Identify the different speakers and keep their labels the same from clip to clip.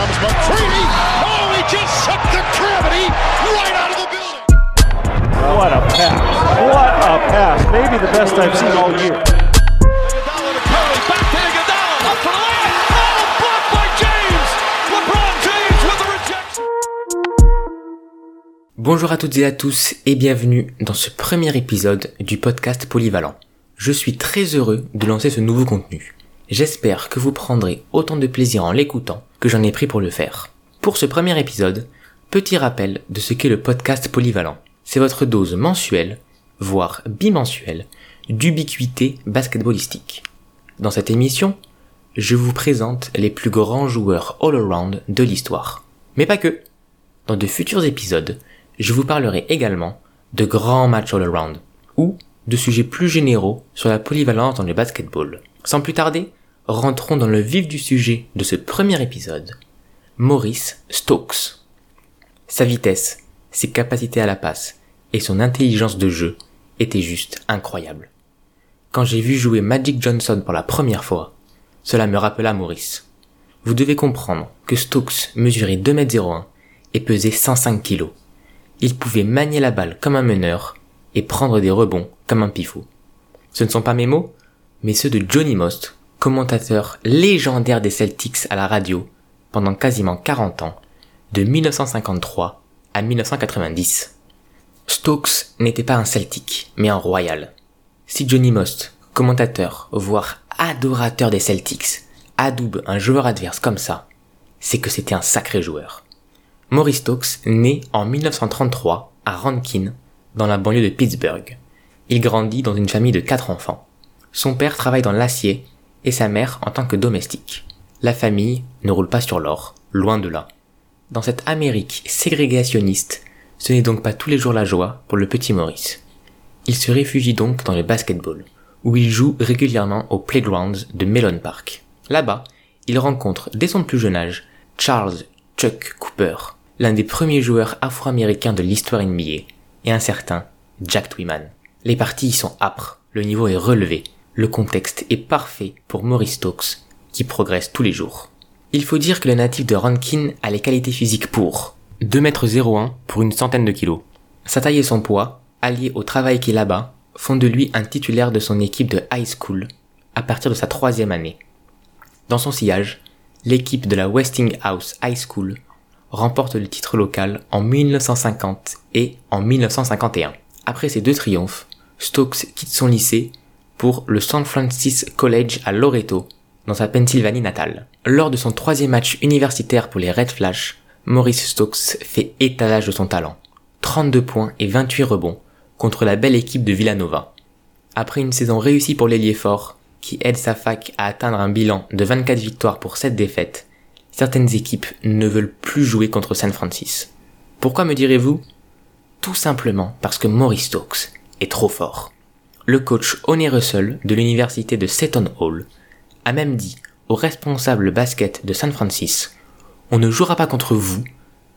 Speaker 1: comes McCready. Oh, he just sucked the gravity right out of the building.
Speaker 2: What a pass. What a pass. Maybe the best I've seen all year.
Speaker 1: Iguodala to Curry, back to Iguodala, up for the layup. Blocked by James. LeBron James with the rejection.
Speaker 3: Bonjour à toutes et à tous et bienvenue dans ce premier épisode du podcast Polyvalent. Je suis très heureux de lancer ce nouveau contenu. J'espère que vous prendrez autant de plaisir en l'écoutant que j'en ai pris pour le faire. Pour ce premier épisode, petit rappel de ce qu'est le podcast Polyvalent. C'est votre dose mensuelle, voire bimensuelle, d'ubiquité basketballistique. Dans cette émission, je vous présente les plus grands joueurs all-around de l'histoire. Mais pas que. Dans de futurs épisodes, je vous parlerai également de grands matchs all-around ou de sujets plus généraux sur la polyvalence dans le basketball. Sans plus tarder, rentrons dans le vif du sujet de ce premier épisode. Maurice Stokes. Sa vitesse, ses capacités à la passe et son intelligence de jeu étaient juste incroyables. Quand j'ai vu jouer Magic Johnson pour la première fois, cela me rappela Maurice. Vous devez comprendre que Stokes mesurait 2m01 et pesait 105 kg. Il pouvait manier la balle comme un meneur et prendre des rebonds comme un pifou. Ce ne sont pas mes mots, mais ceux de Johnny Most, commentateur légendaire des Celtics à la radio pendant quasiment 40 ans, de 1953 à 1990. Stokes n'était pas un Celtic, mais un Royal. Si Johnny Most, commentateur, voire adorateur des Celtics, adoube un joueur adverse comme ça, c'est que c'était un sacré joueur. Maurice Stokes naît en 1933 à Rankin, dans la banlieue de Pittsburgh. Il grandit dans une famille de quatre enfants. Son père travaille dans l'acier et sa mère en tant que domestique. La famille ne roule pas sur l'or, loin de là. Dans cette Amérique ségrégationniste, ce n'est donc pas tous les jours la joie pour le petit Maurice. Il se réfugie donc dans le basketball, où il joue régulièrement aux playgrounds de Mellon Park. Là-bas, il rencontre dès son plus jeune âge Charles Chuck Cooper, l'un des premiers joueurs afro-américains de l'histoire NBA, et un certain Jack Twyman. Les parties y sont âpres, le niveau est relevé, le contexte est parfait pour Maurice Stokes, qui progresse tous les jours. Il faut dire que le natif de Rankin a les qualités physiques pour 2m01 pour une centaine de kilos. Sa taille et son poids, alliés au travail qu'il là-bas, font de lui un titulaire de son équipe de high school à partir de sa troisième année. Dans son sillage, l'équipe de la Westinghouse High School remporte le titre local en 1950 et en 1951. Après ces deux triomphes, Stokes quitte son lycée pour le San Francisco College à Loreto, dans sa Pennsylvanie natale. Lors de son troisième match universitaire pour les Red Flash, Maurice Stokes fait étalage de son talent. 32 points et 28 rebonds contre la belle équipe de Villanova. Après une saison réussie pour l'ailier fort, qui aide sa fac à atteindre un bilan de 24 victoires pour 7 défaites, certaines équipes ne veulent plus jouer contre San Francisco. Pourquoi me direz-vous? Tout simplement parce que Maurice Stokes est trop fort. Le coach Honey Russell de l'université de Seton Hall a même dit au responsable basket de San Francisco On ne jouera pas contre vous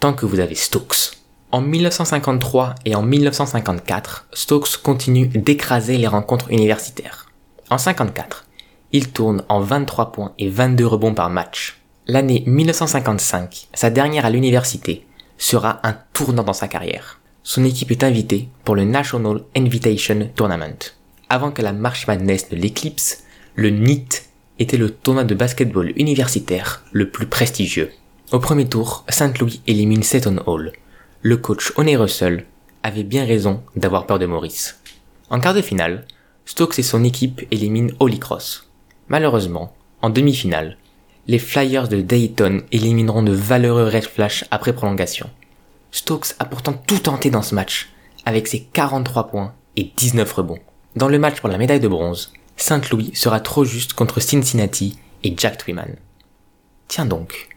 Speaker 3: tant que vous avez Stokes. En 1953 et en 1954, Stokes continue d'écraser les rencontres universitaires. En 54, il tourne en 23 points et 22 rebonds par match. L'année 1955, sa dernière à l'université, sera un tournant dans sa carrière. Son équipe est invitée pour le National Invitation Tournament. Avant que la March Madness ne l'éclipse, le NIT était le tournoi de basketball universitaire le plus prestigieux. Au premier tour, Saint Louis élimine Seton Hall. Le coach Honey Russell avait bien raison d'avoir peur de Maurice. En quart de finale, Stokes et son équipe éliminent Holy Cross. Malheureusement, en demi-finale, les Flyers de Dayton élimineront de valeureux Red Flash après prolongation. Stokes a pourtant tout tenté dans ce match, avec ses 43 points et 19 rebonds. Dans le match pour la médaille de bronze, Saint-Louis sera trop juste contre Cincinnati et Jack Twyman. Tiens donc.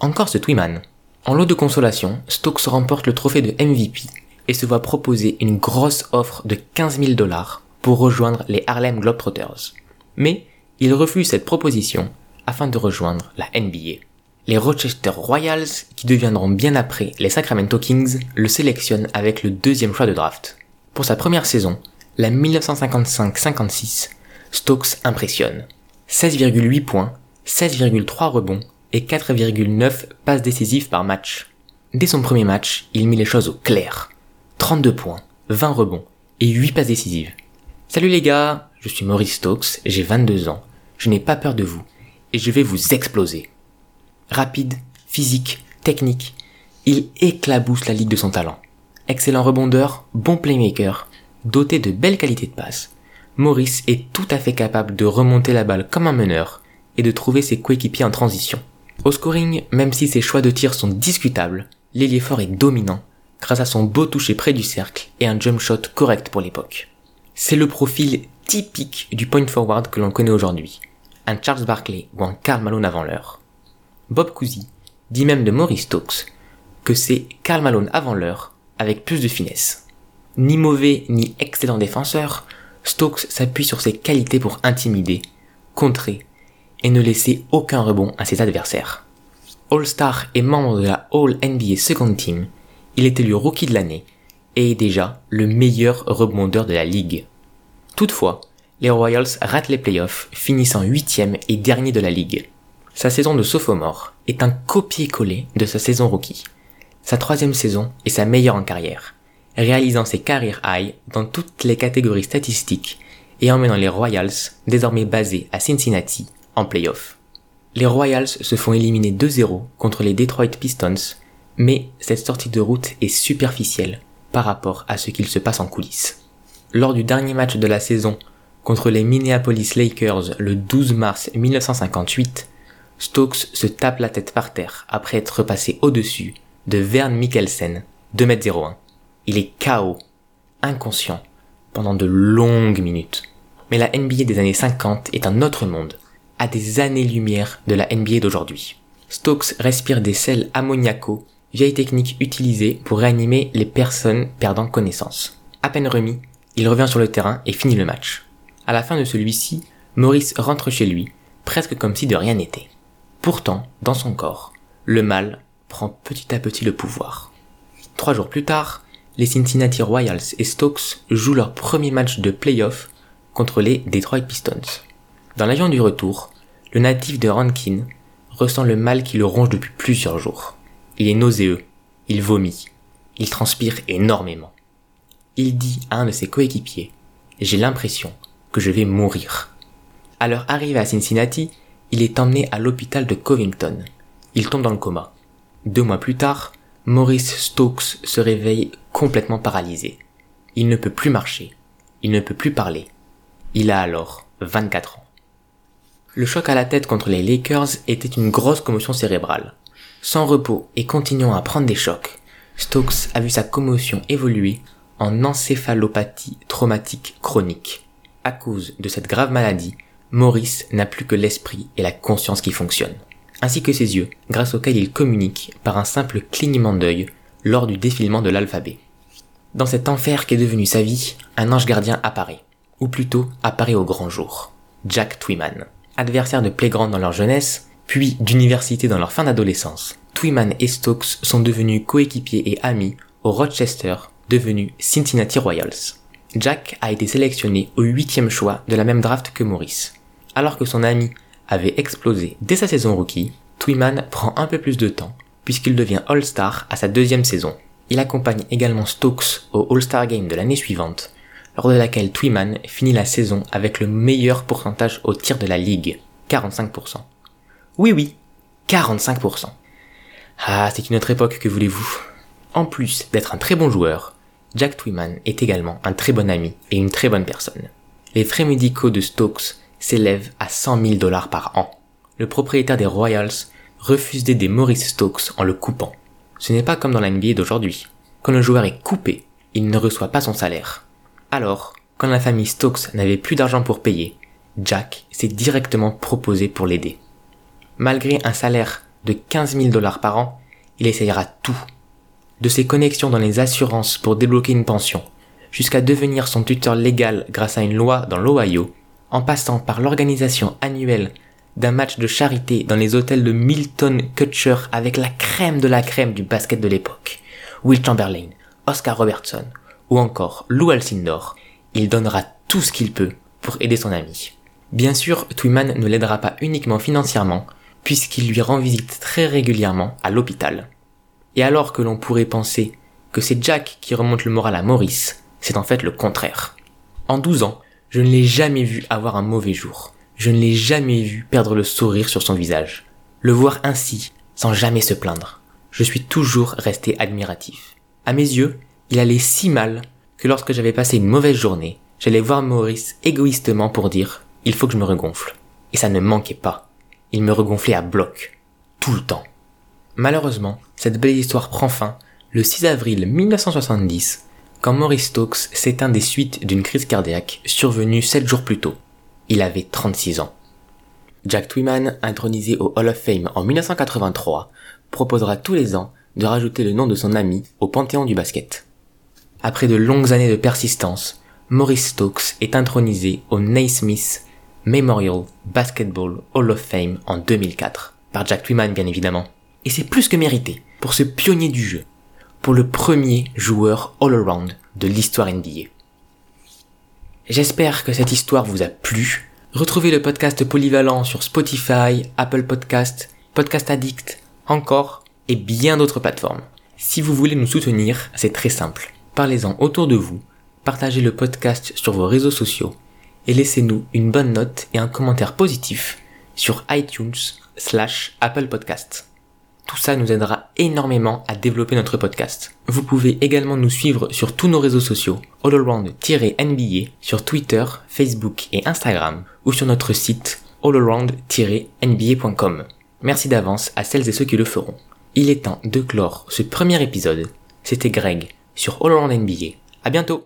Speaker 3: Encore ce Twyman. En lot de consolation, Stokes remporte le trophée de MVP et se voit proposer une grosse offre de 15 000 dollars pour rejoindre les Harlem Globetrotters. Mais il refuse cette proposition afin de rejoindre la NBA. Les Rochester Royals, qui deviendront bien après les Sacramento Kings, le sélectionnent avec le deuxième choix de draft. Pour sa première saison, la 1955-56, Stokes impressionne. 16,8 points, 16,3 rebonds et 4,9 passes décisives par match. Dès son premier match, il mit les choses au clair. 32 points, 20 rebonds et 8 passes décisives. Salut les gars, je suis Maurice Stokes, j'ai 22 ans, je n'ai pas peur de vous et je vais vous exploser. Rapide, physique, technique, il éclabousse la ligue de son talent. Excellent rebondeur, bon playmaker, doté de belles qualités de passe. Maurice est tout à fait capable de remonter la balle comme un meneur et de trouver ses coéquipiers en transition. Au scoring, même si ses choix de tir sont discutables, l'ailier fort est dominant grâce à son beau toucher près du cercle et un jump shot correct pour l'époque. C'est le profil typique du point forward que l'on connaît aujourd'hui. Un Charles Barkley ou un Karl Malone avant l'heure. Bob Cousy dit même de Maurice Stokes que c'est Karl Malone avant l'heure avec plus de finesse. Ni mauvais ni excellent défenseur, Stokes s'appuie sur ses qualités pour intimider, contrer et ne laisser aucun rebond à ses adversaires. All-Star et membre de la All NBA Second Team, il est élu rookie de l'année et est déjà le meilleur rebondeur de la ligue. Toutefois, les Royals ratent les playoffs, finissant huitième et dernier de la ligue. Sa saison de sophomore est un copier-coller de sa saison rookie. Sa troisième saison est sa meilleure en carrière, réalisant ses carrières high dans toutes les catégories statistiques et emmenant les Royals, désormais basés à Cincinnati, en playoff. Les Royals se font éliminer 2-0 contre les Detroit Pistons, mais cette sortie de route est superficielle par rapport à ce qu'il se passe en coulisses. Lors du dernier match de la saison contre les Minneapolis Lakers le 12 mars 1958, Stokes se tape la tête par terre après être repassé au-dessus de Vern Mikkelsen, 2m01. Il est KO, inconscient, pendant de longues minutes. Mais la NBA des années 50 est un autre monde, à des années-lumière de la NBA d'aujourd'hui. Stokes respire des sels ammoniacaux, vieille technique utilisée pour réanimer les personnes perdant connaissance. À peine remis, il revient sur le terrain et finit le match. À la fin de celui-ci, Maurice rentre chez lui, presque comme si de rien n'était. Pourtant, dans son corps, le mal prend petit à petit le pouvoir. Trois jours plus tard, les Cincinnati Royals et Stokes jouent leur premier match de playoff contre les Detroit Pistons. Dans l'avion du retour, le natif de Rankin ressent le mal qui le ronge depuis plusieurs jours. Il est nauséeux, il vomit, il transpire énormément. Il dit à un de ses coéquipiers, j'ai l'impression que je vais mourir. À leur arrivée à Cincinnati, il est emmené à l'hôpital de Covington. Il tombe dans le coma. Deux mois plus tard, Maurice Stokes se réveille complètement paralysé. Il ne peut plus marcher. Il ne peut plus parler. Il a alors 24 ans. Le choc à la tête contre les Lakers était une grosse commotion cérébrale. Sans repos et continuant à prendre des chocs, Stokes a vu sa commotion évoluer en encéphalopathie traumatique chronique. À cause de cette grave maladie, Maurice n'a plus que l'esprit et la conscience qui fonctionnent, ainsi que ses yeux, grâce auxquels il communique par un simple clignement d'œil lors du défilement de l'alphabet. Dans cet enfer qui est devenu sa vie, un ange gardien apparaît, ou plutôt apparaît au grand jour. Jack Twyman. Adversaire de playground dans leur jeunesse, puis d'université dans leur fin d'adolescence, Twyman et Stokes sont devenus coéquipiers et amis au Rochester, devenu Cincinnati Royals. Jack a été sélectionné au huitième choix de la même draft que Maurice. Alors que son ami avait explosé dès sa saison rookie, Twyman prend un peu plus de temps, puisqu'il devient All-Star à sa deuxième saison. Il accompagne également Stokes au All-Star Game de l'année suivante, lors de laquelle Twyman finit la saison avec le meilleur pourcentage au tir de la ligue, 45%. Oui oui, 45%. Ah, c'est une autre époque que voulez-vous? En plus d'être un très bon joueur, Jack Twyman est également un très bon ami et une très bonne personne. Les frais médicaux de Stokes s'élèvent à 100 000 dollars par an. Le propriétaire des Royals refuse d'aider Maurice Stokes en le coupant. Ce n'est pas comme dans la NBA d'aujourd'hui. Quand le joueur est coupé, il ne reçoit pas son salaire. Alors, quand la famille Stokes n'avait plus d'argent pour payer, Jack s'est directement proposé pour l'aider. Malgré un salaire de 15 000 dollars par an, il essayera tout. De ses connexions dans les assurances pour débloquer une pension, jusqu'à devenir son tuteur légal grâce à une loi dans l'Ohio, en passant par l'organisation annuelle d'un match de charité dans les hôtels de Milton Kutcher avec la crème de la crème du basket de l'époque, Will Chamberlain, Oscar Robertson ou encore Lou Alcindor, il donnera tout ce qu'il peut pour aider son ami. Bien sûr, Twyman ne l'aidera pas uniquement financièrement, puisqu'il lui rend visite très régulièrement à l'hôpital. Et alors que l'on pourrait penser que c'est Jack qui remonte le moral à Maurice, c'est en fait le contraire. En 12 ans, je ne l'ai jamais vu avoir un mauvais jour. Je ne l'ai jamais vu perdre le sourire sur son visage. Le voir ainsi, sans jamais se plaindre. Je suis toujours resté admiratif. À mes yeux, il allait si mal que lorsque j'avais passé une mauvaise journée, j'allais voir Maurice égoïstement pour dire il faut que je me regonfle. Et ça ne manquait pas. Il me regonflait à bloc. Tout le temps. Malheureusement, cette belle histoire prend fin le 6 avril 1970 quand Maurice Stokes s'éteint des suites d'une crise cardiaque survenue 7 jours plus tôt. Il avait 36 ans. Jack Twyman, intronisé au Hall of Fame en 1983, proposera tous les ans de rajouter le nom de son ami au panthéon du basket. Après de longues années de persistance, Maurice Stokes est intronisé au Naismith Memorial Basketball Hall of Fame en 2004, par Jack Twyman bien évidemment. Et c'est plus que mérité pour ce pionnier du jeu, pour le premier joueur all-around de l'histoire NBA. J'espère que cette histoire vous a plu. Retrouvez le podcast polyvalent sur Spotify, Apple Podcast, Podcast Addict, encore et bien d'autres plateformes. Si vous voulez nous soutenir, c'est très simple. Parlez-en autour de vous, partagez le podcast sur vos réseaux sociaux et laissez-nous une bonne note et un commentaire positif sur iTunes slash Apple Podcast. Tout ça nous aidera énormément à développer notre podcast. Vous pouvez également nous suivre sur tous nos réseaux sociaux, allaround-nba, sur Twitter, Facebook et Instagram, ou sur notre site allaround-nba.com. Merci d'avance à celles et ceux qui le feront. Il est temps de clore ce premier épisode. C'était Greg sur All Around NBA. À bientôt!